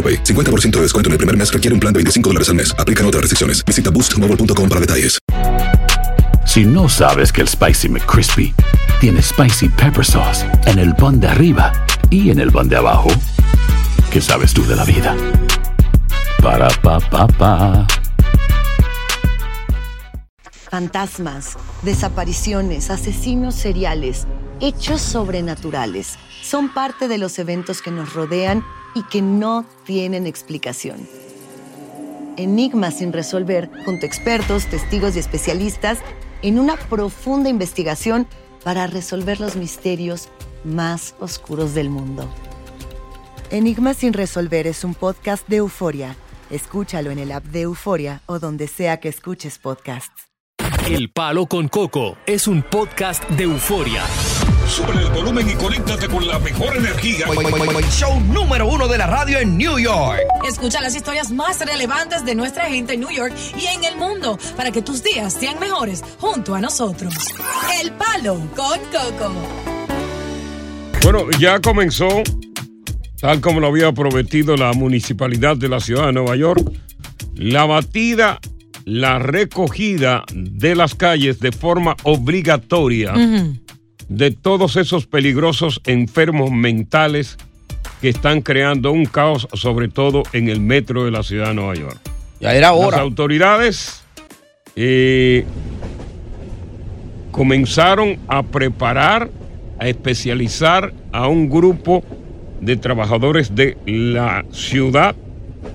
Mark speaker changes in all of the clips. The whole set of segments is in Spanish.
Speaker 1: AroPay. 50% de descuento en el primer mes requiere un plan de 25 dólares al mes. Aplican otras restricciones. Visita boostmobile.com para detalles.
Speaker 2: Si no sabes que el Spicy McCrispy tiene Spicy Pepper Sauce en el pan de arriba y en el pan de abajo, ¿qué sabes tú de la vida? Para, pa, pa, pa.
Speaker 3: Fantasmas, desapariciones, asesinos seriales, hechos sobrenaturales son parte de los eventos que nos rodean y que no tienen explicación. Enigmas sin resolver junto a expertos, testigos y especialistas en una profunda investigación para resolver los misterios más oscuros del mundo. Enigmas sin resolver es un podcast de euforia. Escúchalo en el app de Euforia o donde sea que escuches podcasts.
Speaker 4: El Palo con Coco es un podcast de euforia.
Speaker 5: Sube el volumen y conéctate con la mejor energía.
Speaker 6: Show número uno de la radio en New York.
Speaker 7: Escucha las historias más relevantes de nuestra gente en New York y en el mundo para que tus días sean mejores junto a nosotros. El Palo con Coco.
Speaker 8: Bueno, ya comenzó, tal como lo había prometido la municipalidad de la ciudad de Nueva York, la batida, la recogida de las calles de forma obligatoria de todos esos peligrosos enfermos mentales que están creando un caos, sobre todo en el metro de la ciudad de Nueva York.
Speaker 6: Ya era hora.
Speaker 8: Las autoridades eh, comenzaron a preparar, a especializar a un grupo de trabajadores de la ciudad,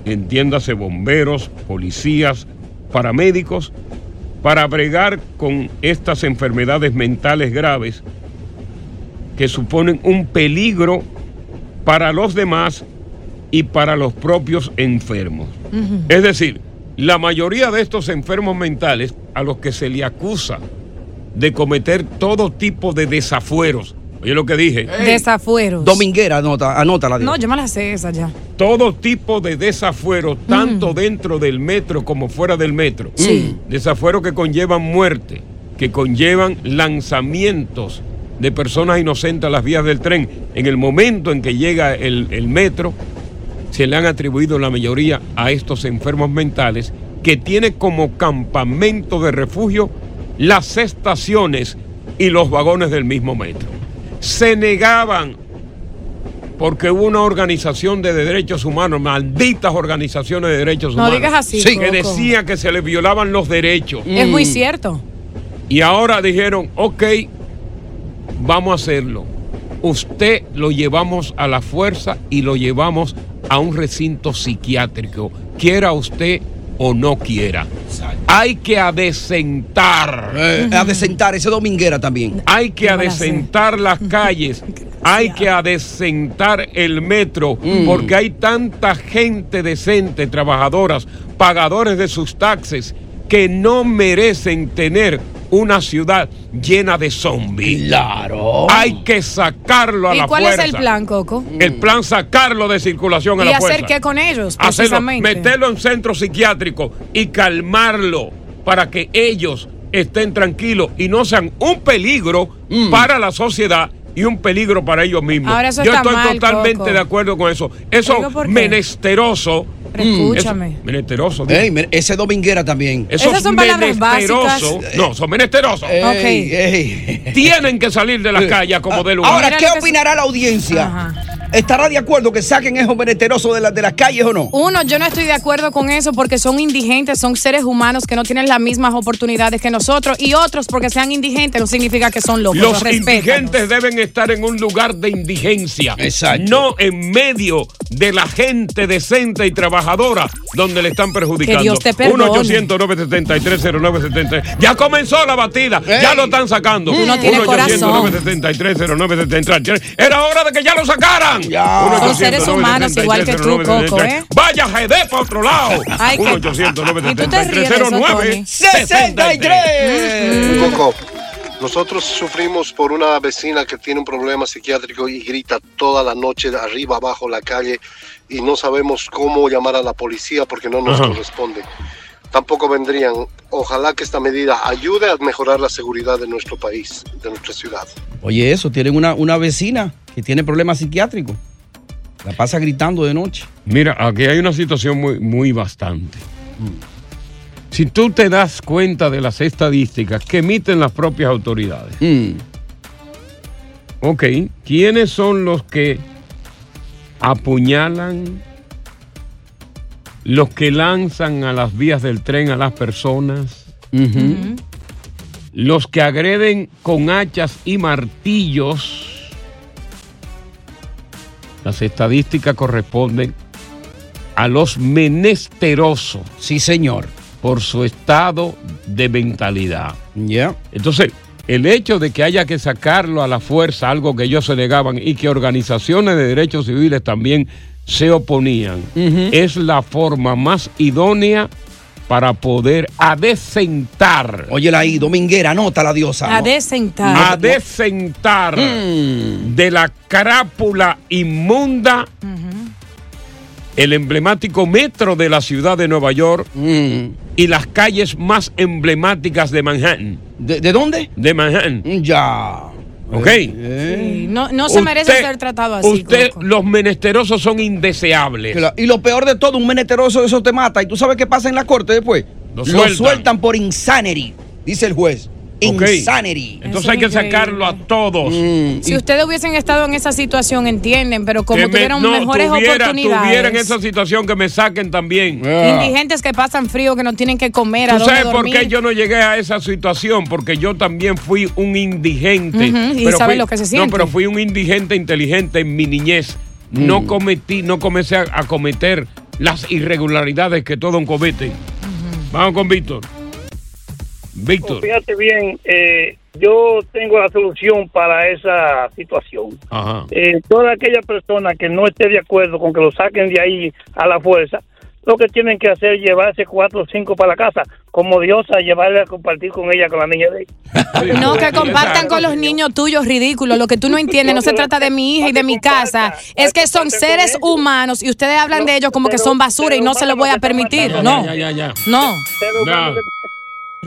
Speaker 8: entiéndase bomberos, policías, paramédicos, para bregar con estas enfermedades mentales graves que suponen un peligro para los demás y para los propios enfermos. Es decir, la mayoría de estos enfermos mentales a los que se le acusa de cometer todo tipo de desafueros, oye lo que dije,
Speaker 7: Desafueros.
Speaker 6: Dominguera, anota, anótala.
Speaker 7: No, yo me la sé esa ya.
Speaker 8: todo tipo de desafueros, tanto dentro del metro como fuera del metro.
Speaker 7: Sí.
Speaker 8: Desafueros que conllevan muerte, que conllevan lanzamientos de personas inocentes a las vías del tren. En el momento en que llega el, el metro, se le han atribuido la mayoría a estos enfermos mentales que tiene como campamento de refugio las estaciones y los vagones del mismo metro. Se negaban porque hubo una organización de derechos humanos, malditas organizaciones de derechos
Speaker 7: No
Speaker 8: humanos,
Speaker 7: digas así,
Speaker 8: que
Speaker 7: Coco.
Speaker 8: decía que se les violaban los derechos.
Speaker 7: Es muy cierto.
Speaker 8: Y ahora dijeron, ok, vamos a hacerlo. Usted lo llevamos a la fuerza y lo llevamos a un recinto psiquiátrico, quiera usted o no quiera. Hay que adecentar.
Speaker 6: Eh, a desentar ese dominguera también.
Speaker 8: Hay que adecentar las calles, hay que adecentar el metro,
Speaker 6: Mm.
Speaker 8: porque hay tanta gente decente, trabajadoras, pagadores de sus taxes, que no merecen tener una ciudad llena de zombies.
Speaker 6: Claro.
Speaker 8: Hay que sacarlo a
Speaker 7: ¿Y
Speaker 8: la
Speaker 7: cuál
Speaker 8: fuerza.
Speaker 7: es el plan, Coco?
Speaker 8: El plan sacarlo de circulación a
Speaker 7: ¿Y
Speaker 8: la
Speaker 7: hacer
Speaker 8: fuerza.
Speaker 7: qué con ellos,
Speaker 8: Hacerlo,
Speaker 7: precisamente?
Speaker 8: meterlo en centro psiquiátrico y calmarlo para que ellos estén tranquilos y no sean un peligro
Speaker 6: Mm.
Speaker 8: para la sociedad y un peligro para ellos mismos.
Speaker 7: Ahora eso
Speaker 8: Yo
Speaker 7: está
Speaker 8: estoy
Speaker 7: mal,
Speaker 8: totalmente
Speaker 7: Coco.
Speaker 8: de acuerdo con eso. Eso menesteroso.
Speaker 7: Pero escúchame.
Speaker 8: Eso- menesteroso.
Speaker 6: Ey, ese dominguera también.
Speaker 8: Esos
Speaker 7: Esas son palabras
Speaker 8: menesterosos-
Speaker 7: básicas.
Speaker 8: No, son menesterosos.
Speaker 6: Ey.
Speaker 8: Tienen que salir de las calles como de lugar.
Speaker 6: Ahora, ¿qué opinará la audiencia?
Speaker 7: Ajá.
Speaker 6: ¿Estará de acuerdo que saquen esos menesterosos de, la- de las calles o no?
Speaker 7: Uno, yo no estoy de acuerdo con eso porque son indigentes, son seres humanos que no tienen las mismas oportunidades que nosotros. Y otros, porque sean indigentes, no significa que son locos.
Speaker 8: Los indigentes deben estar en un lugar de indigencia.
Speaker 6: Exacto.
Speaker 8: No en medio de la gente decente y trabajadora donde le están perjudicando.
Speaker 7: Que Dios te perdone.
Speaker 8: 1 800 973 0973 Ya comenzó la batida. Ya lo están sacando.
Speaker 7: Tú no tienes
Speaker 8: 1 800 973 0973 Era hora de que ya lo sacaran.
Speaker 6: Ya.
Speaker 7: Son seres humanos igual que tú, Coco, ¿eh?
Speaker 8: Vaya GD para otro lado.
Speaker 7: Ay,
Speaker 8: 1
Speaker 7: que-
Speaker 8: 800
Speaker 7: Y tú te ríes de eso,
Speaker 8: 973
Speaker 7: Tony.
Speaker 6: 63.
Speaker 9: Coco, nosotros sufrimos por una vecina que tiene un problema psiquiátrico y grita toda la noche de arriba, abajo, la calle y no sabemos cómo llamar a la policía porque no nos
Speaker 8: Ajá.
Speaker 9: corresponde. Tampoco vendrían. Ojalá que esta medida ayude a mejorar la seguridad de nuestro país, de nuestra ciudad.
Speaker 6: Oye, eso, tienen una, una vecina que tiene problemas psiquiátricos. La pasa gritando de noche.
Speaker 8: Mira, aquí hay una situación muy, muy bastante. Si tú te das cuenta de las estadísticas que emiten las propias autoridades,
Speaker 6: Mm.
Speaker 8: ok, ¿quiénes son los que apuñalan, los que lanzan a las vías del tren a las personas, los que agreden con hachas y martillos? Las estadísticas corresponden a los menesterosos.
Speaker 6: Sí, señor.
Speaker 8: Por su estado de mentalidad.
Speaker 6: Ya.
Speaker 8: Entonces, el hecho de que haya que sacarlo a la fuerza, algo que ellos se negaban y que organizaciones de derechos civiles también se oponían, es la forma más idónea para poder adecentar.
Speaker 6: Óyela ahí, dominguera, anota la diosa.
Speaker 7: A desentar.
Speaker 8: A decentar
Speaker 6: Mm.
Speaker 8: de la crápula inmunda el emblemático metro de la ciudad de Nueva York
Speaker 6: Mm.
Speaker 8: y las calles más emblemáticas de Manhattan.
Speaker 6: ¿De, de dónde?
Speaker 8: De Manhattan.
Speaker 6: Ya.
Speaker 8: ¿Ok?
Speaker 7: Sí, no, no se merece ser tratado así.
Speaker 8: Usted,
Speaker 7: Coco.
Speaker 8: los menesterosos son indeseables.
Speaker 6: Y lo peor de todo, un menesteroso de eso te mata. ¿Y tú sabes qué pasa en la corte después?
Speaker 8: Lo
Speaker 6: Lo
Speaker 8: sueltan.
Speaker 6: sueltan, por insanity, dice el juez. Insanity.
Speaker 8: Entonces
Speaker 7: Eso
Speaker 8: hay que
Speaker 7: increíble.
Speaker 8: sacarlo a todos.
Speaker 6: Mm,
Speaker 7: Si ustedes hubiesen estado en esa situación, entienden, pero como
Speaker 8: Que me-
Speaker 7: tuvieron
Speaker 8: no,
Speaker 7: mejores
Speaker 8: tuviera,
Speaker 7: oportunidades.
Speaker 8: tuviera en esa situación que me saquen también.
Speaker 7: Indigentes que pasan frío, que no tienen que comer, a
Speaker 8: ¿Tú
Speaker 7: dónde
Speaker 8: sabes por
Speaker 7: dormir.
Speaker 8: qué yo no llegué a esa situación? Porque yo también fui un indigente.
Speaker 7: Y
Speaker 8: Pero
Speaker 7: sabe
Speaker 8: fui-
Speaker 7: lo que se
Speaker 8: No,
Speaker 7: siente.
Speaker 8: pero fui un indigente inteligente en mi niñez. No cometí, no comencé a, a cometer las irregularidades que todos cometen. Vamos con Víctor. Víctor.
Speaker 10: Fíjate bien, eh, yo tengo la solución para esa situación.
Speaker 8: Ajá.
Speaker 10: Eh, toda aquella persona que no esté de acuerdo con que lo saquen de ahí a la fuerza, lo que tienen que hacer es llevarse cuatro o cinco para la casa, como diosa, llevarle a compartir con ella, con la niña de ella.
Speaker 7: No, que compartan con los niños tuyos ridículos. Lo que tú no entiendes, no se trata de mi hija y de mi casa. Es que son seres humanos y ustedes hablan de ellos como que son basura y no se lo voy a permitir. No,
Speaker 8: Ya, ya, ya.
Speaker 7: no.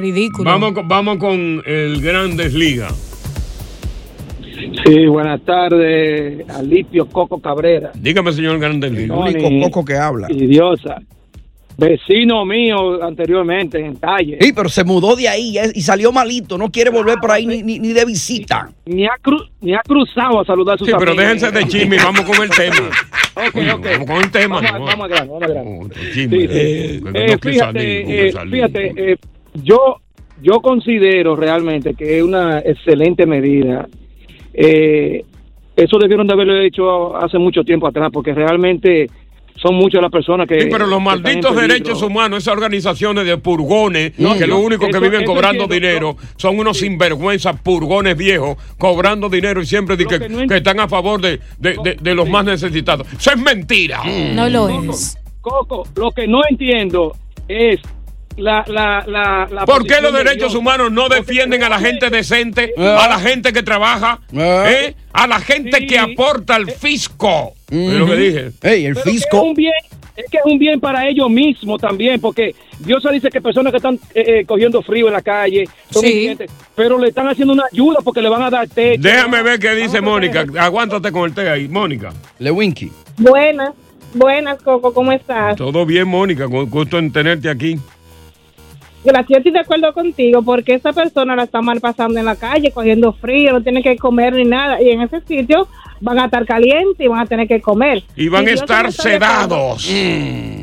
Speaker 7: Ridículo.
Speaker 8: Vamos, con- vamos con el Grandes Liga.
Speaker 11: Sí, buenas tardes, Alipio Coco Cabrera.
Speaker 8: Dígame, señor Grandes Liga.
Speaker 6: El único Coco que habla.
Speaker 11: Y Diosa. Vecino mío anteriormente en calle.
Speaker 6: Sí, pero se mudó de ahí y salió malito. No quiere volver por ahí ni, ni- ni de visita.
Speaker 11: Ni ha, cru- ni ha cruzado a saludar a sus
Speaker 8: Sí, pero
Speaker 11: amigos.
Speaker 8: déjense de chisme y vamos con el tema.
Speaker 11: Ok,
Speaker 8: Oye,
Speaker 11: ok.
Speaker 8: Vamos con el tema.
Speaker 11: Vamos,
Speaker 8: no.
Speaker 11: vamos a grano, vamos a grano.
Speaker 8: Oh,
Speaker 11: Sí,
Speaker 8: eh,
Speaker 11: Eh,
Speaker 8: no que
Speaker 11: fíjate, eh, fíjate, eh, yo, yo considero realmente que es una excelente medida. Eh, eso debieron de haberlo hecho hace mucho tiempo atrás, porque realmente son muchas las personas que.
Speaker 8: Sí, pero los malditos derechos humanos, esas organizaciones de purgones,
Speaker 11: No,
Speaker 8: que
Speaker 11: yo-
Speaker 8: lo único que viven cobrando
Speaker 11: entiendo,
Speaker 8: dinero, son unos sinvergüenzas purgones viejos, cobrando dinero y siempre di que, que están a favor de, de- de- de los más necesitados. Eso es mentira.
Speaker 7: No lo
Speaker 11: Coco,
Speaker 7: es.
Speaker 11: Coco, lo que no entiendo es la. la, la, la
Speaker 8: ¿Por qué los
Speaker 11: de
Speaker 8: derechos
Speaker 11: Dios.
Speaker 8: humanos no defienden a la gente decente,
Speaker 6: Ah.
Speaker 8: a la gente que trabaja,
Speaker 6: Ah.
Speaker 8: ¿eh? a la gente que aporta al fisco? Es lo que dije.
Speaker 6: El
Speaker 11: Pero que
Speaker 6: fisco.
Speaker 11: Es, un bien, es que es un bien para ellos mismos también, porque Dios dice que personas que están eh, eh, cogiendo frío en la calle son
Speaker 7: Sí.
Speaker 11: pero le están haciendo una ayuda porque le van a dar techo.
Speaker 8: Déjame ver qué dice Mónica. Aguántate con el té ahí, Mónica.
Speaker 6: Lewinky.
Speaker 12: Buenas, buenas, Coco, ¿cómo estás?
Speaker 8: Todo bien, Mónica. Gusto en tenerte aquí.
Speaker 12: Gracias, estoy de acuerdo contigo, porque esa persona la está mal pasando en la calle, cogiendo frío, no tiene que comer ni nada, y en ese sitio van a estar calientes y van a tener que comer.
Speaker 8: Y van
Speaker 12: Si
Speaker 8: a estar
Speaker 12: no
Speaker 8: sedados.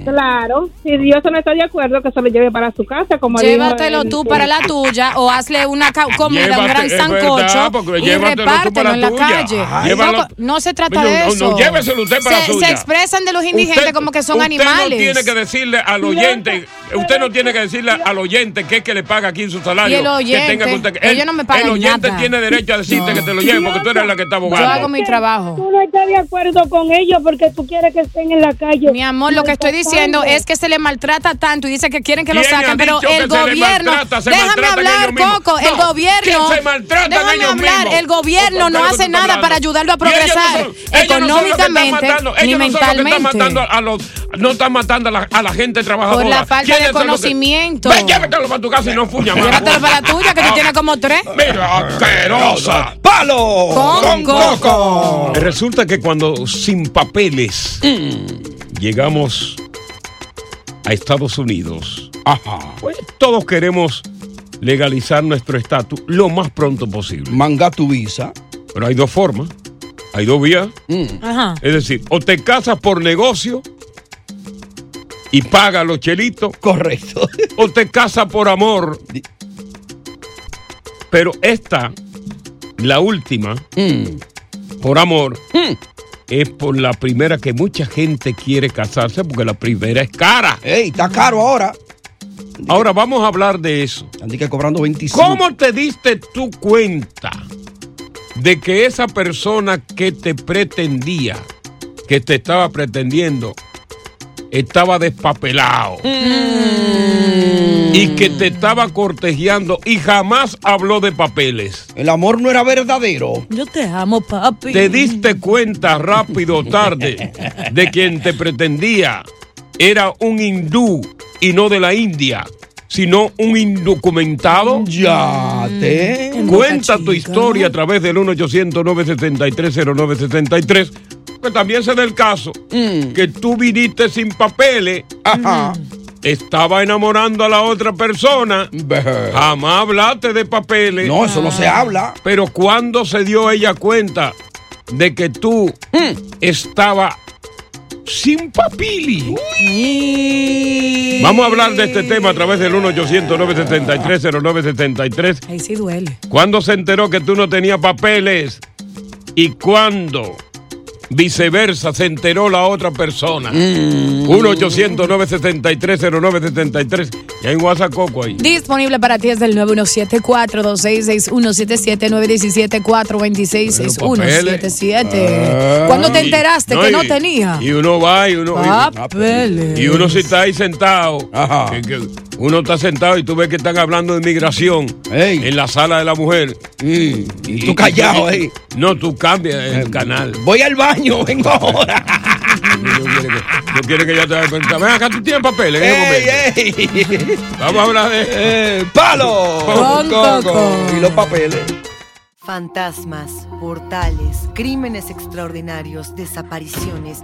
Speaker 12: Claro, si Dios no está de acuerdo, que se lo lleve para su casa, como dijo
Speaker 7: Llévatelo
Speaker 12: el-
Speaker 7: tú para la tuya o hazle una comida, un
Speaker 8: Llévate-
Speaker 7: gran
Speaker 8: es verdad,
Speaker 7: sancocho
Speaker 8: porque
Speaker 7: y
Speaker 8: llévatelo tú
Speaker 7: repártelo
Speaker 8: para
Speaker 7: en la
Speaker 8: tuya.
Speaker 7: calle.
Speaker 8: Ay.
Speaker 7: No, no se trata
Speaker 8: No,
Speaker 7: de
Speaker 8: no,
Speaker 7: eso.
Speaker 8: no, lléveselo usted para
Speaker 7: se,
Speaker 8: la suya.
Speaker 7: se expresan de los indigentes
Speaker 8: Usted-
Speaker 7: como que son
Speaker 8: usted
Speaker 7: animales.
Speaker 8: no tiene que decirle al oyente, usted no tiene que decirle al oyente que es que le paga aquí en su salario.
Speaker 7: Y el oyente,
Speaker 8: que tenga que usted-
Speaker 7: ellos
Speaker 8: el,
Speaker 7: no me pagan
Speaker 8: el oyente
Speaker 7: nada.
Speaker 8: tiene derecho a decirte que te lo lleve porque tú eres la que está
Speaker 7: Yo
Speaker 8: abogando.
Speaker 7: hago mi trabajo.
Speaker 13: Tú no estás de acuerdo con ellos porque tú quieres que estén en la calle.
Speaker 7: Mi amor, lo que estoy diciendo es que se le maltrata tanto y dice que quieren que lo
Speaker 8: ¿Quién ha
Speaker 7: saquen, pero
Speaker 8: que
Speaker 7: el gobierno.
Speaker 8: maltrata?
Speaker 7: Déjame hablar. Coco. el
Speaker 8: No,
Speaker 7: gobierno.
Speaker 8: que se
Speaker 7: déjame hablar. El gobierno no hace
Speaker 8: ¿qué
Speaker 7: nada para ayudarlo a
Speaker 8: Y ellos no
Speaker 7: progresar
Speaker 8: son- ellos no que
Speaker 7: económicamente
Speaker 8: matando,
Speaker 7: ni
Speaker 8: ellos no son los que están
Speaker 7: mentalmente.
Speaker 8: matando a los, no están matando a la, a la gente trabajadora.
Speaker 7: Por la falta
Speaker 8: ¿Quiénes
Speaker 7: de
Speaker 8: que-
Speaker 7: conocimiento.
Speaker 8: Ve, llévatelo para tu casa y no fuña más.
Speaker 7: Llévatelo para la tuya, que tú
Speaker 8: Ah,
Speaker 7: tienes como tres.
Speaker 8: Mira, asquerosa.
Speaker 6: ¡Palo!
Speaker 7: Con Coco.
Speaker 8: Resulta que cuando sin papeles llegamos a Estados Unidos, pues todos queremos legalizar nuestro estatus lo más pronto posible.
Speaker 6: Manga tu visa.
Speaker 8: Pero hay dos formas, hay dos vías.
Speaker 7: Ajá.
Speaker 8: Es decir, o te casas por negocio y pagas los chelitos.
Speaker 6: Correcto.
Speaker 8: O te casas por amor. Pero esta, la última, por amor, es por la primera que mucha gente quiere casarse porque la primera es cara.
Speaker 6: ¡Ey, está caro ahora!
Speaker 8: Ahora vamos a hablar de eso.
Speaker 6: Que cobrando 25.
Speaker 8: ¿Cómo te diste tú cuenta de que esa persona que te pretendía, que te estaba pretendiendo, estaba despapelado? Y que te estaba cortejeando y jamás habló de papeles.
Speaker 6: El amor no era verdadero.
Speaker 7: Yo te amo, papi.
Speaker 8: ¿Te diste cuenta rápido o tarde de quien te pretendía era un hindú y no de la India, sino un indocumentado?
Speaker 6: Ya te.
Speaker 8: Cuenta tu historia a través del 1-800-973-0973, que también se da el caso que tú viniste sin papeles, estaba enamorando a la otra persona, jamás hablaste de papeles.
Speaker 6: No, eso no se habla.
Speaker 8: Pero cuando se dio ella cuenta de que tú estaba sin papili. Vamos a hablar de este tema a través del 1-800-973-0973.
Speaker 7: Ahí sí duele.
Speaker 8: ¿Cuándo se enteró que tú no tenías papeles? ¿Y cuándo? Viceversa, se enteró la otra persona. 1-800-973-0973. Y hay un WhatsApp Coco ahí.
Speaker 7: Disponible para ti es del 917-426-6177-426-6177.
Speaker 8: Ah.
Speaker 7: ¿Cuándo te enteraste
Speaker 8: No,
Speaker 7: que no
Speaker 8: y-
Speaker 7: tenía?
Speaker 8: Y uno va y uno. y-
Speaker 7: Papeles.
Speaker 8: Y uno si está ahí sentado. que- que uno está sentado y tú ves que están hablando de migración en la sala de la mujer.
Speaker 6: Y tú callado ahí.
Speaker 8: No, tú cambias el canal.
Speaker 6: Voy al baño, vengo ahora.
Speaker 8: No quiere que ya te vaya a preguntar. Ven acá, tú tienes papeles. Vamos a hablar de.
Speaker 6: Eh, ¡Palo!
Speaker 3: Con Coco.
Speaker 6: Y los papeles.
Speaker 3: Fantasmas, portales, crímenes extraordinarios, desapariciones,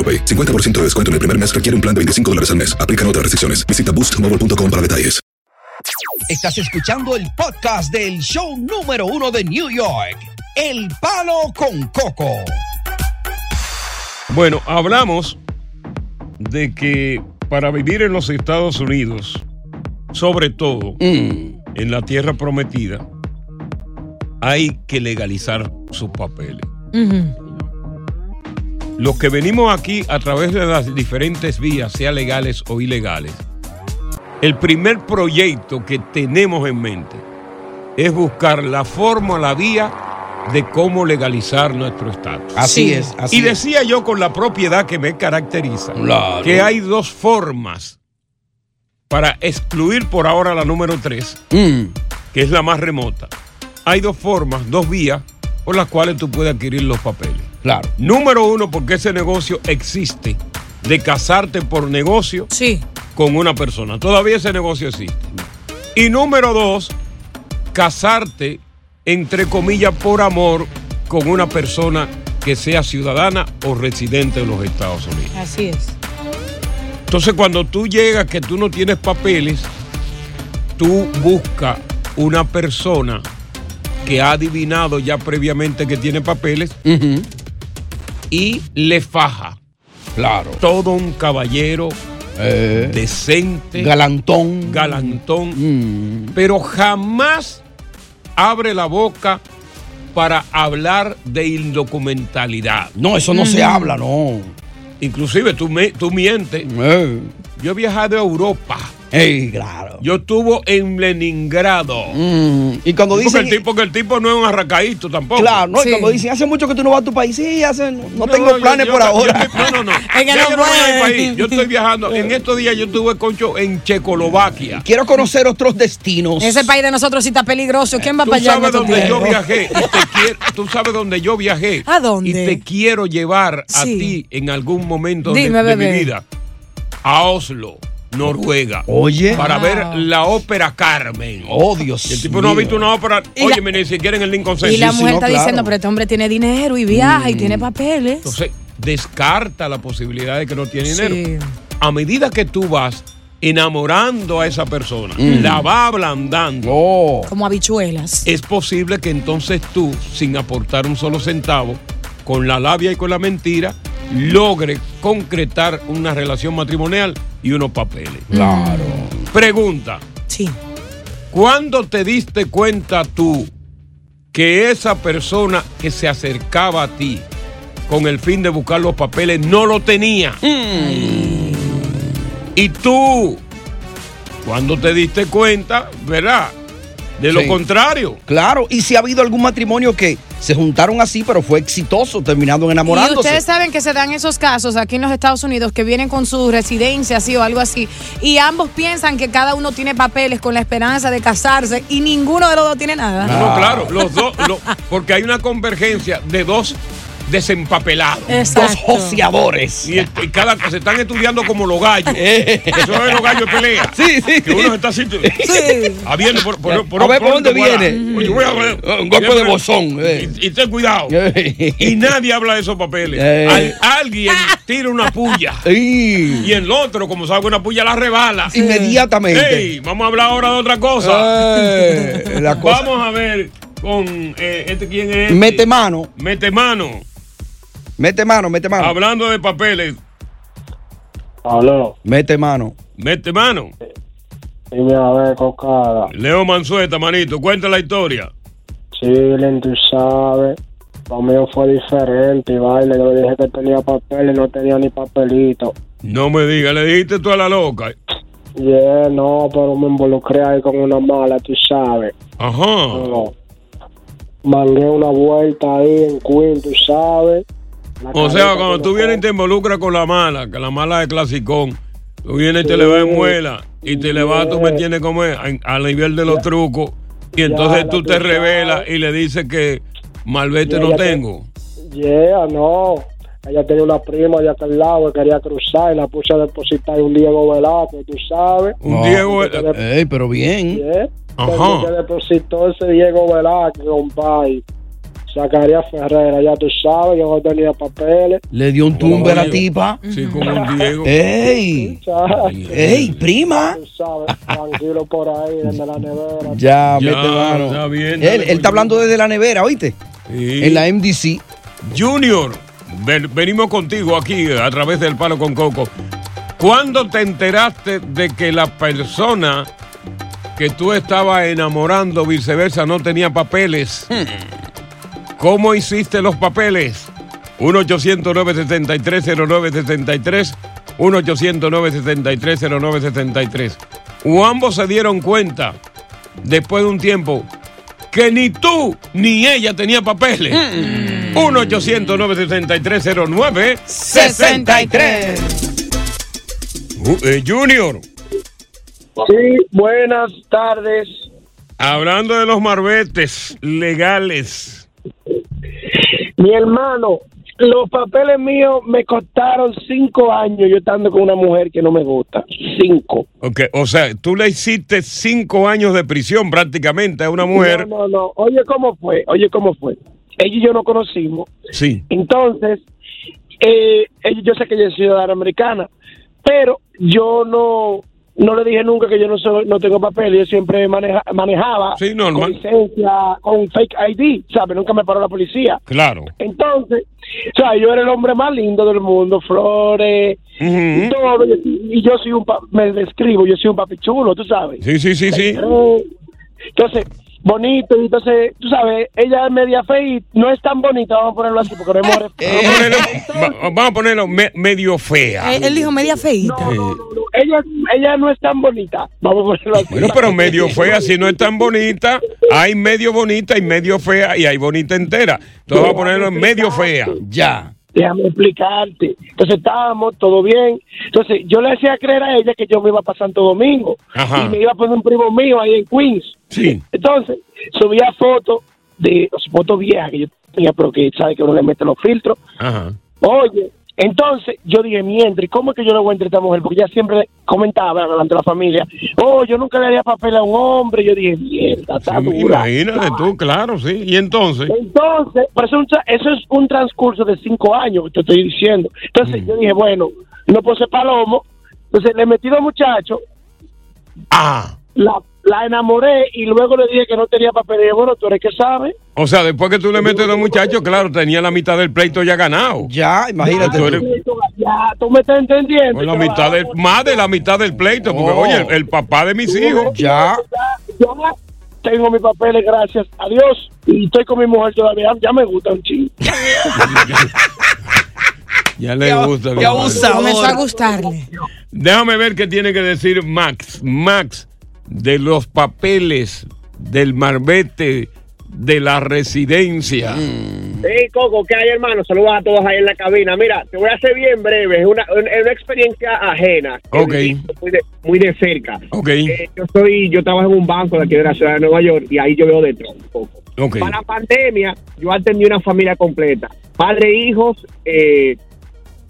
Speaker 1: AroPay. 50% de descuento en el primer mes requiere un plan de 25 dólares al mes. Aplican otras restricciones. Visita boostmobile.com para detalles.
Speaker 6: Estás escuchando el podcast del show número uno de New York, El Palo con Coco.
Speaker 8: Bueno, hablamos de que para vivir en los Estados Unidos, sobre todo
Speaker 6: Mm.
Speaker 8: en la tierra prometida, hay que legalizar sus papeles. Los que venimos aquí a través de las diferentes vías, sea legales o ilegales, el primer proyecto que tenemos en mente es buscar la forma, la vía de cómo legalizar nuestro estatus.
Speaker 6: Así Sí. es, así
Speaker 8: y
Speaker 6: es.
Speaker 8: decía yo con la propiedad que me caracteriza,
Speaker 6: Claro.
Speaker 8: que hay dos formas para excluir por ahora la número tres,
Speaker 6: Mm.
Speaker 8: que es la más remota. Hay dos formas, dos vías por las cuales tú puedes adquirir los papeles.
Speaker 6: Claro.
Speaker 8: Número uno, porque ese negocio existe, de casarte por negocio
Speaker 7: sí.
Speaker 8: con una persona. Todavía ese negocio existe. Y número dos, casarte, entre comillas, por amor con una persona que sea ciudadana o residente de los Estados Unidos.
Speaker 7: Así es.
Speaker 8: Entonces, cuando tú llegas que tú no tienes papeles, tú buscas una persona que ha adivinado ya previamente que tiene papeles y le faja.
Speaker 6: Claro.
Speaker 8: Todo un caballero
Speaker 6: Eh.
Speaker 8: decente.
Speaker 6: Galantón.
Speaker 8: Galantón. Pero jamás abre la boca para hablar de indocumentalidad.
Speaker 6: No, eso no se habla, no.
Speaker 8: Inclusive tú, me- tú mientes. Yo he viajado a Europa.
Speaker 6: Ey, claro.
Speaker 8: Yo estuve en Leningrado.
Speaker 6: Mm, Y cuando
Speaker 8: Porque
Speaker 6: dicen.
Speaker 8: el tipo, que el tipo no es un arracaíto tampoco.
Speaker 6: Claro, no, y cuando dicen, hace mucho que tú no vas a tu país, sí, hace, no,
Speaker 8: No,
Speaker 6: tengo planes
Speaker 8: yo-
Speaker 6: por
Speaker 8: yo-
Speaker 6: ahora.
Speaker 8: yo- no, no, no. Yo voy a mi
Speaker 6: puede.
Speaker 8: país. Yo estoy viajando. En estos días yo estuve, concho, en Checoslovaquia.
Speaker 6: Quiero conocer otros destinos.
Speaker 7: Ese país de nosotros sí está peligroso. ¿Quién va
Speaker 8: Tú
Speaker 7: para allá? en
Speaker 8: sabes dónde yo viajé. y te quiero- tú sabes dónde yo viajé.
Speaker 7: ¿A dónde?
Speaker 8: Y te quiero llevar a ti en algún momento de,
Speaker 7: Dime,
Speaker 8: de mi
Speaker 7: bebé.
Speaker 8: vida. A Oslo, Noruega.
Speaker 6: Oye.
Speaker 8: Para
Speaker 7: Wow.
Speaker 8: ver la ópera Carmen.
Speaker 6: Oh, Dios
Speaker 8: Y el tipo no ha visto una ópera.
Speaker 7: Y la-
Speaker 8: Oye, ni siquiera en el Lincoln
Speaker 7: Y
Speaker 8: Center.
Speaker 7: la mujer está diciendo, pero este hombre tiene dinero y viaja y
Speaker 8: Mm.
Speaker 7: tiene papeles.
Speaker 8: Entonces, descarta la posibilidad de que no tiene
Speaker 7: Sí.
Speaker 8: dinero. A medida que tú vas enamorando a esa persona,
Speaker 6: Mm.
Speaker 8: la va ablandando,
Speaker 6: Oh.
Speaker 7: Como habichuelas.
Speaker 8: es posible que entonces tú, sin aportar un solo centavo, con la labia y con la mentira, logre concretar una relación matrimonial y unos papeles.
Speaker 6: Claro.
Speaker 8: Pregunta.
Speaker 7: Sí.
Speaker 8: ¿Cuándo te diste cuenta tú que esa persona que se acercaba a ti con el fin de buscar los papeles no lo tenía? Y tú, cuando te diste cuenta, ¿verdad? De lo
Speaker 6: Sí.
Speaker 8: contrario.
Speaker 6: Claro, y si ha habido algún matrimonio que se juntaron así, pero fue exitoso, terminando
Speaker 7: Y
Speaker 6: enamorándose.
Speaker 7: ustedes saben que se dan esos casos aquí en los Estados Unidos que vienen con su residencia así o algo así y ambos piensan que cada uno tiene papeles con la esperanza de casarse y ninguno de los dos tiene nada.
Speaker 8: No, no, claro, los dos, lo- porque hay una convergencia de dos desempapelados.
Speaker 7: Exacto.
Speaker 6: Dos joseadores.
Speaker 8: Y, y cada se están estudiando como los gallos. Eso es los gallos de pelea.
Speaker 6: Eh. Sí, sí.
Speaker 8: Que uno se está así. Por, por,
Speaker 6: A ver por dónde viene.
Speaker 8: Oye, voy a ver.
Speaker 6: Un golpe de bozón. eh.
Speaker 8: Y, y ten cuidado. Y nadie habla de esos papeles.
Speaker 6: Eh.
Speaker 8: Al- alguien tira una puya. Y el otro, como sabe que una puya la rebala.
Speaker 6: Inmediatamente.
Speaker 8: Ey, vamos a hablar ahora de otra cosa.
Speaker 6: Eh, la cosa-
Speaker 8: Vamos a ver con eh, este quién es.
Speaker 6: Mete mano.
Speaker 8: Mete mano.
Speaker 6: Mete mano, mete mano.
Speaker 8: Hablando de papeles.
Speaker 14: Aló.
Speaker 6: Mete mano.
Speaker 8: Mete mano.
Speaker 14: Dime a ver, cocada.
Speaker 8: Leo Manzueta, manito, cuenta la historia.
Speaker 14: Chilen, tú sabes. Lo mío fue diferente, y baile. Yo le dije que tenía papel y no tenía ni papelito.
Speaker 8: No me digas, le dijiste tú a la loca.
Speaker 14: Yeah, no, pero me involucré ahí con una mala, tú sabes.
Speaker 8: Ajá.
Speaker 14: No. Mangué una vuelta ahí en Queen, tú sabes.
Speaker 8: O sea, cuando tú vienes y te involucras con la mala, que la mala es clasicón, tú vienes y te le vas en muela y te le vas, tú me entiendes cómo es, a- al nivel de los trucos, y entonces tú te revelas y le dices que malvete
Speaker 14: Ya,
Speaker 8: no
Speaker 14: ya te-
Speaker 8: tengo.
Speaker 14: Yeah, no. Ella tenía una prima de aquel lado que quería cruzar y la puse a depositar un Diego Velázquez, tú sabes.
Speaker 8: Un Diego Velázquez.
Speaker 6: Ey, pero bien.
Speaker 14: Yeah.
Speaker 8: Ajá.
Speaker 14: Que depositó ese Diego Velázquez, compadre. Zacarías Ferrera, ya tú sabes, yo no tenía papeles.
Speaker 6: Le dio un tumbe a la tipa.
Speaker 8: Sí, como un Diego.
Speaker 6: ¡Ey! ¡Ey, prima!
Speaker 14: Tú sabes, tranquilo por ahí, desde la nevera.
Speaker 6: Ya,
Speaker 8: Ya,
Speaker 6: mete mano.
Speaker 8: está bien,
Speaker 6: él, está hablando desde la nevera, ¿oíste?
Speaker 8: Sí.
Speaker 6: En la MDC.
Speaker 8: Junior, ven- venimos contigo aquí a través del Palo con Coco. ¿Cuándo te enteraste de que la persona que tú estabas enamorando, viceversa, no tenía papeles? ¿Cómo hiciste los papeles? 1-800-973-0973, 1-800-973-0973. O ambos se dieron cuenta, después de un tiempo, que ni tú ni ella tenía papeles. 1-800-973-0963. Uh, eh, Junior,
Speaker 14: Sí, buenas tardes.
Speaker 8: hablando de los marbetes legales.
Speaker 14: Mi hermano, los papeles míos me costaron cinco años yo estando con una mujer que no me gusta. Cinco.
Speaker 8: Ok, o sea, tú le hiciste cinco años de prisión prácticamente a una mujer.
Speaker 14: No, no, no. Oye, ¿cómo fue? Oye, ¿cómo fue? Ella y yo nos conocimos.
Speaker 8: Sí.
Speaker 14: Entonces, eh, ella, yo sé que ella es ciudadana americana, pero yo no no le dije nunca que yo no soy, no tengo papel. Yo siempre maneja- manejaba
Speaker 8: Sí, normal.
Speaker 14: con licencia, con fake ID, ¿sabes? Nunca me paró la policía.
Speaker 8: Claro.
Speaker 14: Entonces, o sea, yo era el hombre más lindo del mundo, flores, y todo. Y, yo soy un, me describo, yo soy un papi chulo, tú sabes.
Speaker 8: Sí, sí, sí, sí.
Speaker 14: Entonces, bonito, y entonces, tú sabes, ella es media fe y no es tan bonita, vamos a ponerlo así, porque no es more-
Speaker 8: Vamos a ponerlo, va- vamos a ponerlo me- medio fea.
Speaker 7: Él, él dijo media feita.
Speaker 14: ella, ella no es tan bonita, vamos a ponerlo así.
Speaker 8: Bueno, pero medio fea, si no es tan bonita, hay medio bonita y medio fea y hay bonita entera. Entonces vamos a ponerlo en medio fea.
Speaker 6: Ya.
Speaker 14: Déjame explicarte. Entonces estábamos, todo bien. Entonces yo le hacía creer a ella que yo me iba para Santo Domingo.
Speaker 8: Ajá.
Speaker 14: Y me iba a poner un primo mío ahí en Queens.
Speaker 8: Sí.
Speaker 14: Entonces subía fotos de fotos viejas que yo tenía, pero que sabe que uno le mete los filtros.
Speaker 8: Ajá.
Speaker 14: Oye, entonces yo dije, mientras, ¿y cómo es que yo le voy a entre esta mujer? Porque ella siempre comentaba delante de la familia, oh, yo nunca le haría papel a un hombre. Yo dije, mierda, está
Speaker 8: Sí,
Speaker 14: dura.
Speaker 8: imagínate tú, claro, sí. Y entonces,
Speaker 14: Entonces, pero eso, eso es un transcurso de cinco años que te estoy diciendo. Entonces yo dije, bueno, no puedo ser palomo. Entonces le metí dos muchachos.
Speaker 8: Ah.
Speaker 14: La, la enamoré y luego le dije que no tenía papel. Y dije, bueno, tú eres que sabes.
Speaker 8: o sea, después que tú le metes a los muchachos, claro, tenía la mitad del pleito ya ganado.
Speaker 6: Ya, imagínate.
Speaker 8: Tú eres-
Speaker 14: Ya, tú me estás entendiendo.
Speaker 8: Pues la mitad del, más de la mitad del pleito, porque
Speaker 6: Oh.
Speaker 8: oye, el, el papá de mis hijos.
Speaker 6: Ya.
Speaker 14: Ya tengo mis papeles, gracias a Dios. Y estoy con mi mujer todavía. Ya me gusta un chingo.
Speaker 8: Ya le gusta.
Speaker 6: abusador.
Speaker 7: Comenzó a gustarle.
Speaker 8: Déjame ver qué tiene que decir Max. Max, de los papeles del marbete de la residencia.
Speaker 15: Sí, Coco, ¿qué hay, hermano? Saludos a todos ahí en la cabina. Mira, te voy a hacer bien breve. Es una, una, una experiencia ajena.
Speaker 8: Ok.
Speaker 15: Muy de, muy de cerca.
Speaker 8: Ok.
Speaker 15: Eh, yo soy, yo trabajo en un banco de aquí de la ciudad de Nueva York y ahí yo veo de todo un poco.
Speaker 8: Ok.
Speaker 15: Para la pandemia, yo atendí una familia completa. Padre, hijos, eh,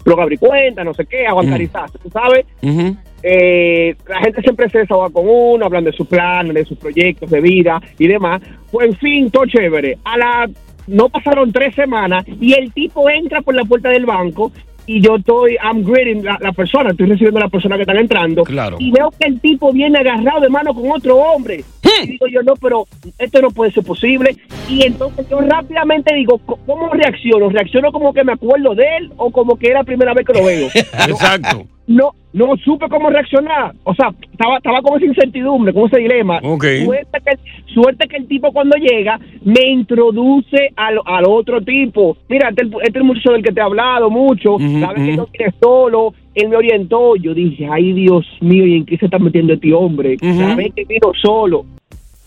Speaker 15: luego abrí cuenta, no sé qué, aguantarizarse, ¿tú sabes?
Speaker 8: Ujú.
Speaker 15: Eh, la gente siempre se desahoga con uno, hablan de sus planes, de sus proyectos de vida y demás. Pues en fin, todo chévere. A la no pasaron tres semanas y el tipo entra por la puerta del banco y yo estoy, I'm greeting la, la persona, estoy recibiendo a la persona que están entrando.
Speaker 8: Claro.
Speaker 15: Y veo que el tipo viene agarrado de mano con otro hombre. Y digo yo, no, pero esto no puede ser posible. Y entonces yo rápidamente digo, "¿Cómo- ¿cómo reacciono? ¿Reacciono como que me acuerdo de él o como que era la primera vez que lo veo?
Speaker 8: Exacto.
Speaker 15: No, no supe cómo reaccionar. O sea, estaba, estaba con esa incertidumbre, con ese dilema.
Speaker 8: Ok.
Speaker 15: Suerte que, suerte que el tipo cuando llega me introduce al, al otro tipo. Mira, este, este es el muchacho del que te he hablado mucho.
Speaker 8: Ujú,
Speaker 15: Sabes que no viene solo. Él me orientó. Yo dije, ay Dios mío, ¿y en qué se está metiendo este hombre?
Speaker 8: Ujú.
Speaker 15: Sabes que vino solo.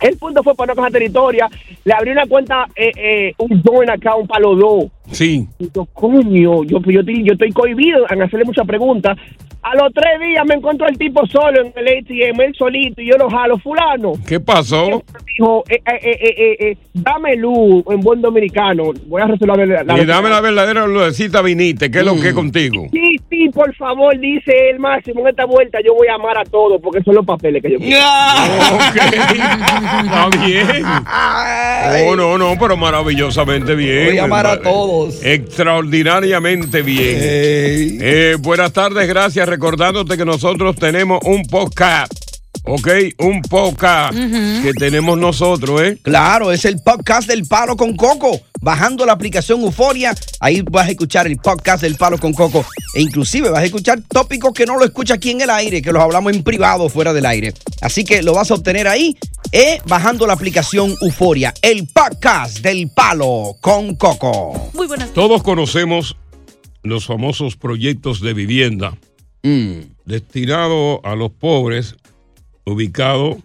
Speaker 15: El punto fue para no coger territoria. Le abrí una cuenta, eh, eh, un joint account para los dos.
Speaker 8: Sí.
Speaker 15: Y yo, coño, yo, yo, estoy- yo estoy cohibido en hacerle muchas preguntas. A los tres días me encontró el tipo solo en el ATM, él solito, y yo lo jalo, fulano.
Speaker 8: ¿Qué pasó?
Speaker 15: Dijo, eh, eh, eh, eh, eh, dame luz en buen dominicano. Voy a resolver la, la-
Speaker 8: Y dame la verdadera lucecita vinite, ¿qué es lo que es contigo?
Speaker 15: Sí, sí, por favor, dice el máximo. En esta vuelta yo voy a amar a todos porque son los papeles que yo quiero.
Speaker 8: Está bien. Oh, no, no, pero maravillosamente bien.
Speaker 6: Voy a amar a
Speaker 8: todos. Extraordinariamente bien. Eh, buenas tardes, gracias. Recordándote que nosotros tenemos un podcast. Ok, un podcast que tenemos nosotros, ¿eh?
Speaker 6: Claro, es el podcast del Palo con Coco. Bajando la aplicación Euforia, ahí vas a escuchar el podcast del Palo con Coco. E inclusive vas a escuchar tópicos que no lo escuchas aquí en el aire, que los hablamos en privado fuera del aire. Así que lo vas a obtener ahí, eh, bajando la aplicación Euforia. El podcast del Palo con Coco.
Speaker 7: Muy buenas
Speaker 8: Todos conocemos los famosos proyectos de vivienda destinados a los pobres, ubicados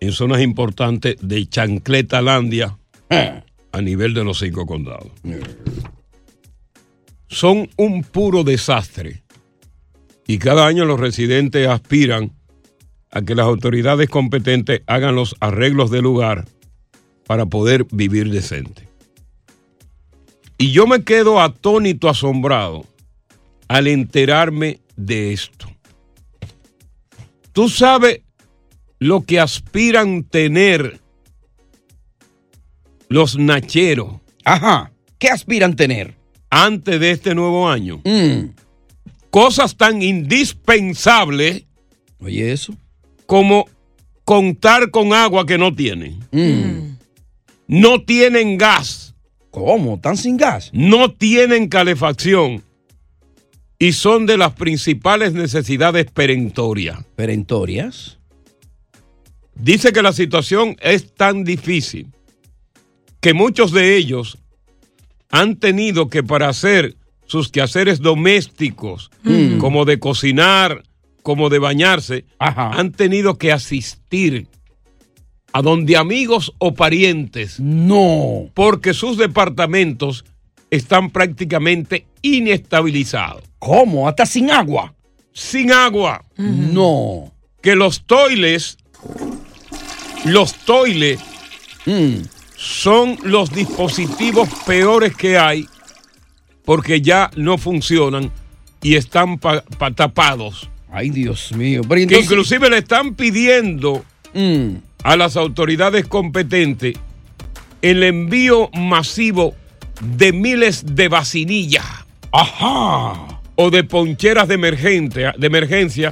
Speaker 8: en zonas importantes de Chancletalandia a nivel de los cinco condados. Son un puro desastre y cada año los residentes aspiran a que las autoridades competentes hagan los arreglos del lugar para poder vivir decente. Y yo me quedo atónito, asombrado, al enterarme de esto. Tú sabes lo que aspiran tener los nacheros.
Speaker 6: Ajá. ¿Qué aspiran tener?
Speaker 8: Antes de este nuevo año. Cosas tan indispensables.
Speaker 6: Oye, eso.
Speaker 8: Como contar con agua que no tienen. No tienen gas.
Speaker 6: ¿Cómo? ¿Están sin gas?
Speaker 8: No tienen calefacción. Y son de las principales necesidades perentorias.
Speaker 6: ¿Perentorias?
Speaker 8: Dice que la situación es tan difícil que muchos de ellos han tenido que para hacer sus quehaceres domésticos,
Speaker 6: Mm.
Speaker 8: como de cocinar, como de bañarse, han tenido que asistir a donde amigos o parientes.
Speaker 6: No.
Speaker 8: Porque sus departamentos están prácticamente inestabilizados.
Speaker 6: ¿Cómo? ¿Hasta sin agua?
Speaker 8: Sin agua.
Speaker 6: No.
Speaker 8: Que los toiles, los toiles son los dispositivos peores que hay porque ya no funcionan y están pa- pa- tapados.
Speaker 6: Ay, Dios mío. Pero
Speaker 8: Que inclusive le están pidiendo a las autoridades competentes el envío masivo de miles de vacinillas.
Speaker 6: Ajá.
Speaker 8: O de poncheras de emergencia, de emergencia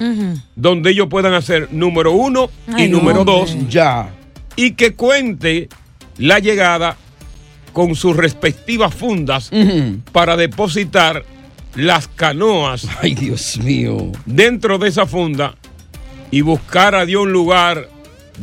Speaker 8: donde ellos puedan hacer número uno y número
Speaker 6: hombre.
Speaker 8: dos.
Speaker 6: Ya.
Speaker 8: Y que cuente la llegada con sus respectivas fundas para depositar las canoas.
Speaker 6: Ay, Dios mío.
Speaker 8: Dentro de esa funda y buscar a Dios un lugar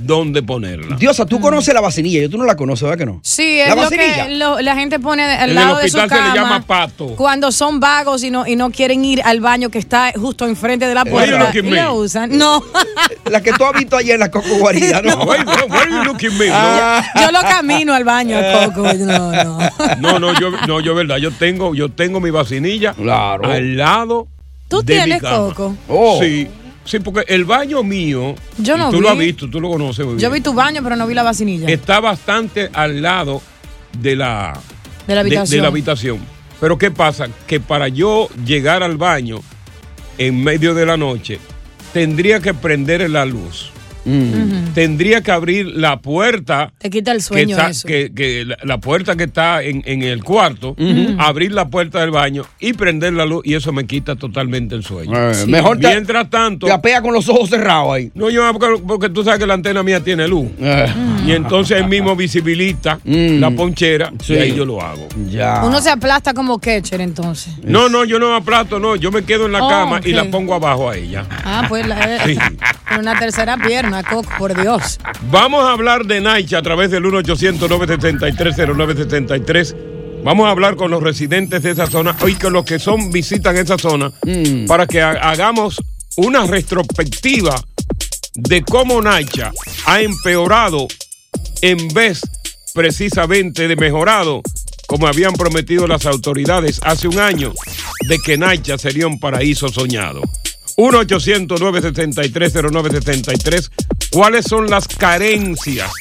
Speaker 8: donde ponerla.
Speaker 6: Diosa, tú conoces la vacinilla, yo tú no la conoces, ¿verdad que no?
Speaker 7: Sí, es
Speaker 6: La
Speaker 7: lo
Speaker 6: vacinilla.
Speaker 7: que lo- la gente pone al
Speaker 8: En el
Speaker 7: lado de su
Speaker 8: hospital se
Speaker 7: cama.
Speaker 8: le llama pato.
Speaker 7: Cuando son vagos y no, y no quieren ir al baño que está justo enfrente de la puerta. y
Speaker 6: me?
Speaker 7: lo usan. No.
Speaker 6: La que tú has visto ayer en la Coco Guarida, ¿no?
Speaker 8: Why- why you looking me?
Speaker 7: yo, yo lo camino al baño, Coco. No, no.
Speaker 8: No, no, yo, no, yo verdad, yo tengo, yo tengo mi vacinilla al lado
Speaker 7: ¿Tú
Speaker 8: de mi
Speaker 7: tienes,
Speaker 8: cama.
Speaker 7: Coco?
Speaker 8: Sí, sí, porque el baño mío,
Speaker 7: Yo no
Speaker 8: tú lo has
Speaker 7: vi.
Speaker 8: visto, tú lo conoces muy bien,
Speaker 7: Yo vi tu baño, pero no vi la vacinilla.
Speaker 8: está bastante al lado de la,
Speaker 7: De la habitación.
Speaker 8: la habitación. Pero ¿qué pasa? Que para yo llegar al baño en medio de la noche, tendría que prender la luz. Tendría que abrir la puerta
Speaker 7: Te quita el
Speaker 8: que,
Speaker 7: sueño
Speaker 8: está-
Speaker 7: eso.
Speaker 8: que- que la, la puerta que está en, en el cuarto, abrir la puerta del baño y prender la luz y eso me quita totalmente el sueño.
Speaker 6: Eh, Sí. mejor te-
Speaker 8: Mientras tanto...
Speaker 6: Te apea con los ojos cerrados ahí.
Speaker 8: No, yo porque, porque tú sabes que la antena mía tiene luz.
Speaker 6: Eh.
Speaker 8: Y entonces él mismo visibilita la ponchera
Speaker 6: Mm. Sí.
Speaker 8: y ahí yo lo hago.
Speaker 6: Ya.
Speaker 7: Uno se aplasta como catcher entonces.
Speaker 8: No, no, yo no me aplasto, no. Yo me quedo en la
Speaker 7: Oh,
Speaker 8: cama y la pongo abajo a ella.
Speaker 7: Ah, pues la,
Speaker 8: Sí.
Speaker 7: con una tercera pierna, Por Dios.
Speaker 8: Vamos a hablar de Naicha a través del 1-800-973-0973. Vamos a hablar con los residentes de esa zona y con los que son visitan esa zona para que ha- hagamos una retrospectiva de cómo Naicha ha empeorado en vez precisamente de mejorado como habían prometido las autoridades hace un año, de que Naicha sería un paraíso soñado. 1-800-973-0973. ¿Cuáles son las carencias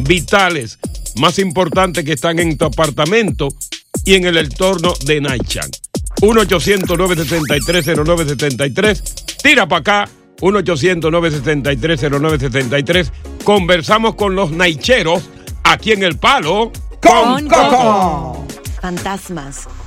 Speaker 8: vitales más importantes que están en tu apartamento y en el entorno de Naichan? 1-800-973-0973. Tira para acá. 1-800-973-0973. Conversamos con los naicheros aquí en El Palo con Coco.
Speaker 3: Fantasmas,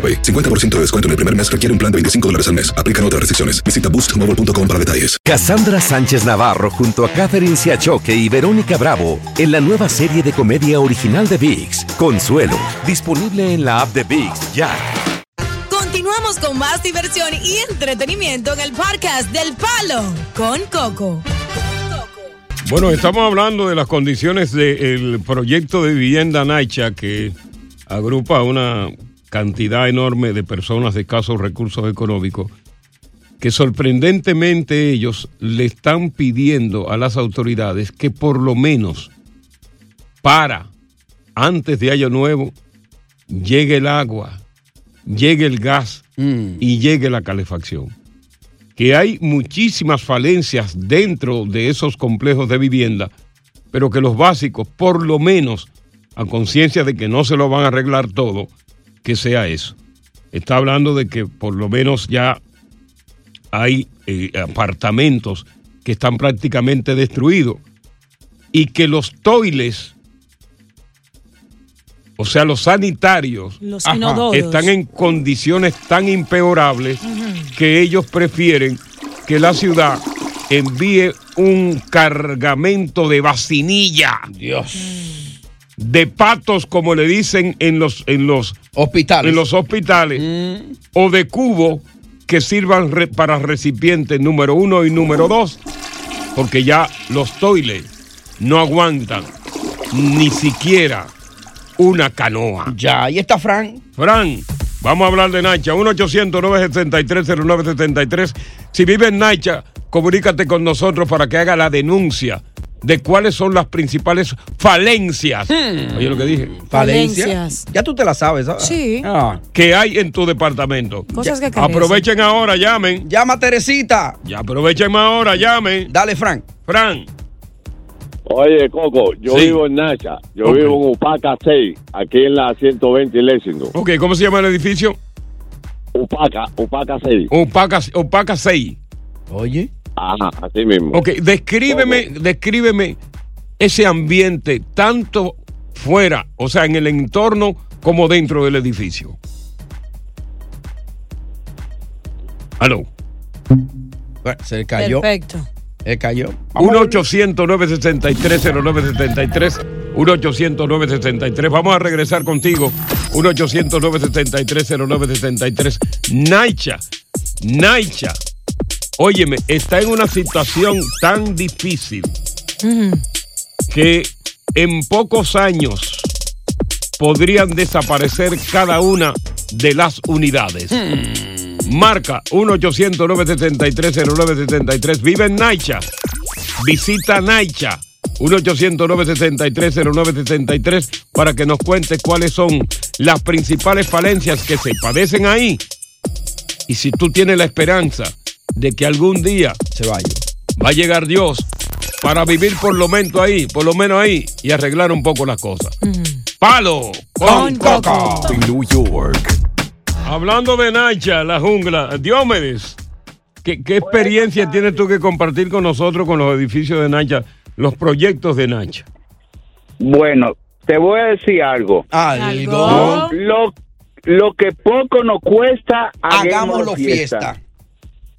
Speaker 1: AroPay. 50% de descuento en el primer mes requiere un plan de 25 dólares al mes. Aplican otras restricciones. Visita boostmobile.com para detalles.
Speaker 16: Cassandra Sánchez Navarro junto a Catherine Siachoque y Verónica Bravo en la nueva serie de comedia original de VIX, Consuelo, disponible en la app de VIX ya.
Speaker 7: Continuamos con más diversión y entretenimiento en el podcast del Palo con Coco.
Speaker 8: Bueno, estamos hablando de las condiciones del proyecto de vivienda Naicha que agrupa una cantidad enorme de personas de escasos recursos económicos que sorprendentemente ellos le están pidiendo a las autoridades que por lo menos para antes de Año Nuevo llegue el agua, llegue el gas y llegue la calefacción. Que hay muchísimas falencias dentro de esos complejos de vivienda, pero que los básicos, por lo menos, a conciencia de que no se lo van a arreglar todo, que sea eso. Está hablando de que por lo menos ya hay eh, apartamentos que están prácticamente destruidos y que los toiles, o sea, los sanitarios,
Speaker 7: Los
Speaker 8: están en condiciones tan impeorables que ellos prefieren que la ciudad envíe un cargamento de vacinilla.
Speaker 6: Dios.
Speaker 8: De patos, como le dicen en los, en los
Speaker 6: hospitales.
Speaker 8: En los hospitales. O de cubo que sirvan re- para recipientes número uno y número dos. Porque ya los toiles no aguantan ni siquiera una canoa.
Speaker 6: Ya, ahí está Fran.
Speaker 8: Fran, vamos a hablar de Nacha. 1-800-973-0973. Si vive en Nacha, comunícate con nosotros para que haga la denuncia de cuáles son las principales falencias. Oye lo que dije.
Speaker 6: Falencia.
Speaker 7: Falencias.
Speaker 6: Ya tú te la sabes, ¿sabes?
Speaker 7: Sí.
Speaker 6: Ah.
Speaker 8: Que hay en tu departamento.
Speaker 7: Cosas que
Speaker 8: Ya, Aprovechen ahora, llamen.
Speaker 6: Llama a Teresita.
Speaker 8: Ya aprovechen ahora, llamen.
Speaker 6: Dale, Frank.
Speaker 8: Fran.
Speaker 17: Oye, Coco, yo
Speaker 8: Sí.
Speaker 17: vivo en Nacha. Yo vivo en Upaca 6, aquí en la 120 y Lexington.
Speaker 8: Ok, ¿cómo se llama el edificio?
Speaker 17: Upaca, Upaca 6.
Speaker 8: Opaca, Opaca 6.
Speaker 6: Oye.
Speaker 17: Ajá, así mismo.
Speaker 8: Ok, descríbeme, descríbeme ese ambiente tanto fuera, o sea, en el entorno como dentro del edificio. Aló.
Speaker 6: Bueno, se cayó.
Speaker 7: Perfecto.
Speaker 6: Se cayó.
Speaker 8: 1-800-973-0973. 1-800-973. Vamos a regresar contigo. 1-800-973-0973. Naicha. Naicha. Óyeme, está en una situación tan difícil que en pocos años podrían desaparecer cada una de las unidades. Marca 1-800-973-0973. Vive en Naicha. Visita Naicha. 1-800-973-0973 para que nos cuente cuáles son las principales falencias que se padecen ahí. Y si tú tienes la esperanza de que algún día
Speaker 6: se vaya,
Speaker 8: va a llegar Dios para vivir por lo menos ahí, por lo menos ahí y arreglar un poco las cosas. Palo con, coco.
Speaker 16: New York.
Speaker 8: Hablando de Nacha, la jungla, Diomedes, ¿qué, qué experiencia tienes tú que compartir con nosotros con los edificios de Nacha, los proyectos de Nacha?
Speaker 18: Bueno, te voy a decir algo.
Speaker 6: Algo.
Speaker 18: Lo, lo que poco nos cuesta,
Speaker 6: Hagámoslo
Speaker 18: hagámoslo
Speaker 6: fiesta.
Speaker 18: fiesta.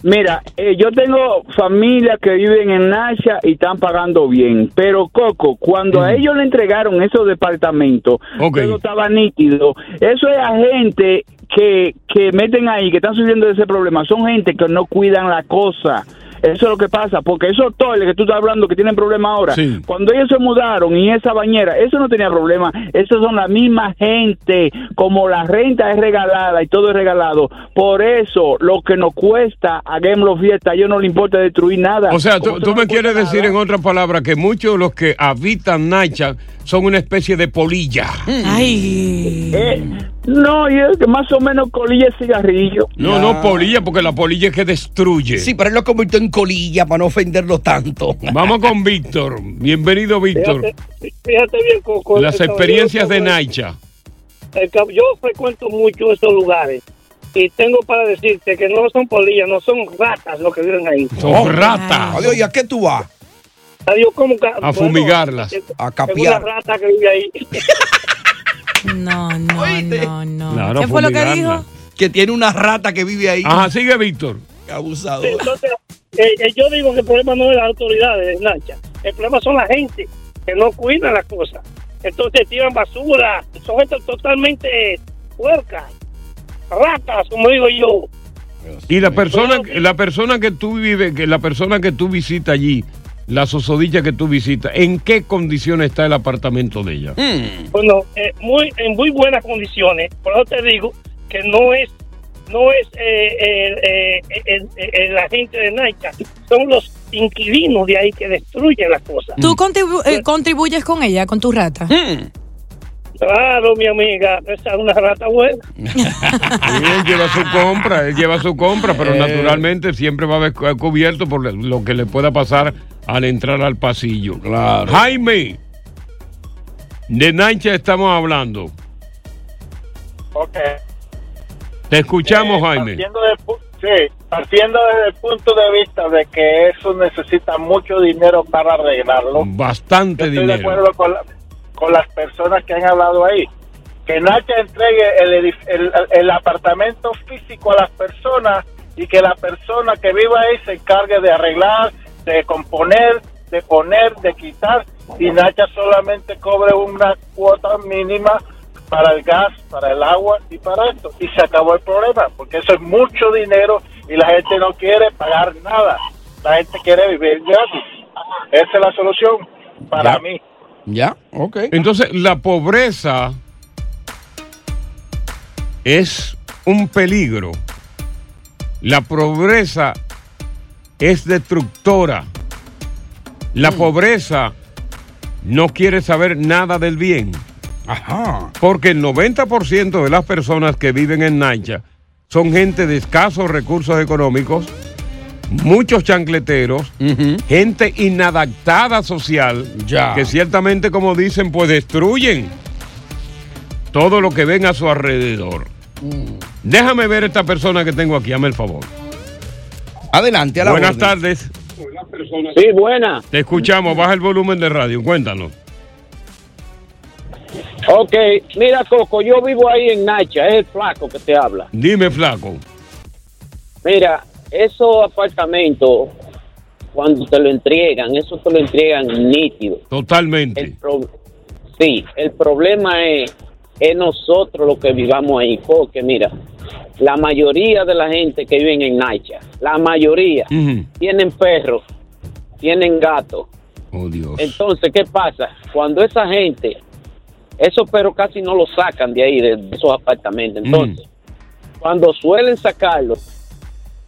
Speaker 18: Mira, eh, yo tengo familia que viven en Nasha y están pagando bien, pero Coco, cuando a ellos le entregaron esos departamentos, todo estaba nítido. Eso es a gente que, que meten ahí, que están sufriendo de ese problema, son gente que no cuidan la cosa. Eso es lo que pasa, porque esos toiles que tú estás hablando que tienen problema ahora, cuando ellos se mudaron y esa bañera, eso no tenía problema, esos son la misma gente, como la renta es regalada y todo es regalado, por eso lo que nos cuesta, hagámoslo fiesta, a ellos no le importa destruir nada.
Speaker 8: O sea, tú,
Speaker 18: Como
Speaker 8: me quieres decir en otras palabras que muchos de los que habitan Nacha son una especie de polilla.
Speaker 7: Ay.
Speaker 18: Eh, no, y es que más o menos colilla de cigarrillo.
Speaker 8: No, no polilla, porque la polilla es que destruye.
Speaker 6: Sí, pero él lo convirtió en colilla para no ofenderlo tanto.
Speaker 8: Vamos con Víctor. Bienvenido, Víctor.
Speaker 10: Fíjate, fíjate bien, Coco.
Speaker 8: Las experiencias de
Speaker 10: caballero-
Speaker 8: Naicha.
Speaker 10: cab- yo frecuento mucho esos lugares y tengo para decirte que no son polillas, no son ratas los que viven ahí.
Speaker 8: Son ratas.
Speaker 6: Adiós, ¿y a qué tú vas?
Speaker 10: Adiós, ¿cómo que-
Speaker 8: A fumigarlas.
Speaker 10: es-
Speaker 6: A
Speaker 10: es
Speaker 6: capiar.
Speaker 10: una rata que vive ahí.
Speaker 7: No, no, no, no.
Speaker 8: Claro,
Speaker 7: ¿Qué fue lo que dijo?
Speaker 6: Que tiene una rata que vive ahí.
Speaker 8: Ajá, sigue Víctor.
Speaker 6: Abusador.
Speaker 10: Entonces, eh, eh, yo digo que el problema no es las autoridades, Nacha. El problema son la gente que no cuida las cosas. Entonces tiran basura, son gente totalmente puercas, ratas, como digo yo.
Speaker 8: Y la persona, la persona que tú vives, que la persona que tú visitas allí, la sosodicha que tú visitas, ¿en qué condiciones está el apartamento de ella?
Speaker 10: Bueno, eh, muy, en muy buenas condiciones. Por eso te digo que no es no es eh, eh, eh, la gente de Naica, son los inquilinos de ahí que destruyen las cosas.
Speaker 7: ¿Tú contribu- eh, contribuyes con ella, con tu rata?
Speaker 10: Claro, mi amiga, esa es una rata buena.
Speaker 8: Sí, él lleva su compra, él lleva su compra, pero
Speaker 10: Eh.
Speaker 8: naturalmente siempre va a haber cu- cubierto por lo que le pueda pasar al entrar al pasillo. Jaime, de Nancha estamos hablando.
Speaker 19: Ok.
Speaker 8: Te escuchamos,
Speaker 19: Eh,
Speaker 8: Jaime.
Speaker 19: Partiendo de, pu- sí, partiendo desde el punto de vista de que eso necesita mucho dinero para arreglarlo.
Speaker 8: Bastante
Speaker 19: Estoy de
Speaker 8: dinero.
Speaker 19: acuerdo con, la- con las personas que han hablado ahí. Que Nacha entregue el, el, el apartamento físico a las personas y que la persona que viva ahí se encargue de arreglar, de componer, de poner, de quitar y Nacha solamente cobre una cuota mínima para el gas, para el agua y para esto. Y se acabó el problema, porque eso es mucho dinero y la gente no quiere pagar nada. La gente quiere vivir gratis. Esa es la solución para
Speaker 8: Ya.
Speaker 19: mí.
Speaker 6: Ya, ok.
Speaker 8: Entonces, la pobreza es un peligro. La pobreza es destructora. La pobreza no quiere saber nada del bien.
Speaker 6: Ajá.
Speaker 8: Porque el 90% de las personas que viven en Nacha son gente de escasos recursos económicos, muchos chancleteros, gente inadaptada social,
Speaker 6: Ya.
Speaker 8: que ciertamente, como dicen, pues destruyen todo lo que ven a su alrededor. Déjame ver esta persona que tengo aquí, hazme el favor.
Speaker 6: Adelante, a la
Speaker 8: Buenas
Speaker 6: orden.
Speaker 8: tardes.
Speaker 19: Sí, buena.
Speaker 8: Te escuchamos, baja el volumen de radio, cuéntanos.
Speaker 19: Ok, mira Coco, yo vivo ahí en Nacha, es el flaco que te habla.
Speaker 8: Dime, flaco.
Speaker 19: Mira, esos apartamentos, cuando te lo entregan, eso te lo entregan nítido.
Speaker 8: Totalmente.
Speaker 19: El pro- sí, el problema es, es nosotros los que vivamos ahí, porque mira, la mayoría de la gente que vive en Nacha, la mayoría, tienen perros, tienen gatos.
Speaker 8: Oh, Dios.
Speaker 19: Entonces, ¿qué pasa? Cuando esa gente, esos perros casi no los sacan de ahí, de esos apartamentos. Entonces, cuando suelen sacarlos,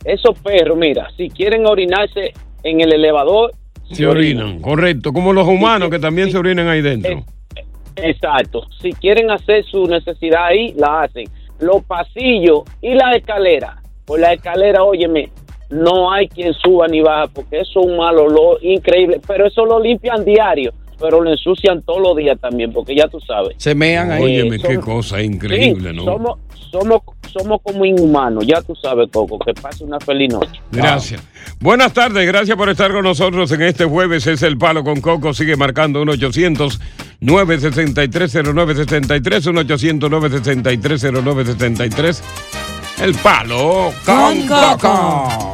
Speaker 20: esos perros, mira, si quieren orinarse en el elevador,
Speaker 8: Se orinan, correcto. Como los humanos que también se orinan ahí dentro.
Speaker 20: Exacto. Si quieren hacer su necesidad ahí, la hacen. Los pasillos y la escalera. Pues la escalera, óyeme, no hay quien suba ni baja porque eso es un mal olor increíble. Pero eso lo limpian diario, pero lo ensucian todos los días también porque ya tú sabes.
Speaker 6: Se mean ahí.
Speaker 8: Óyeme,
Speaker 20: Eh,
Speaker 8: qué
Speaker 20: somos-
Speaker 8: cosa increíble,
Speaker 20: Sí,
Speaker 8: ¿no?
Speaker 20: Somos, somos, somos como inhumanos, ya tú sabes, Coco. Que pase una feliz noche.
Speaker 8: Gracias. Buenas tardes, gracias por estar con nosotros en este jueves. Es el Palo con Coco. Sigue marcando 1-800-963-0963, 1-800-963-0963. El Palo con Coco.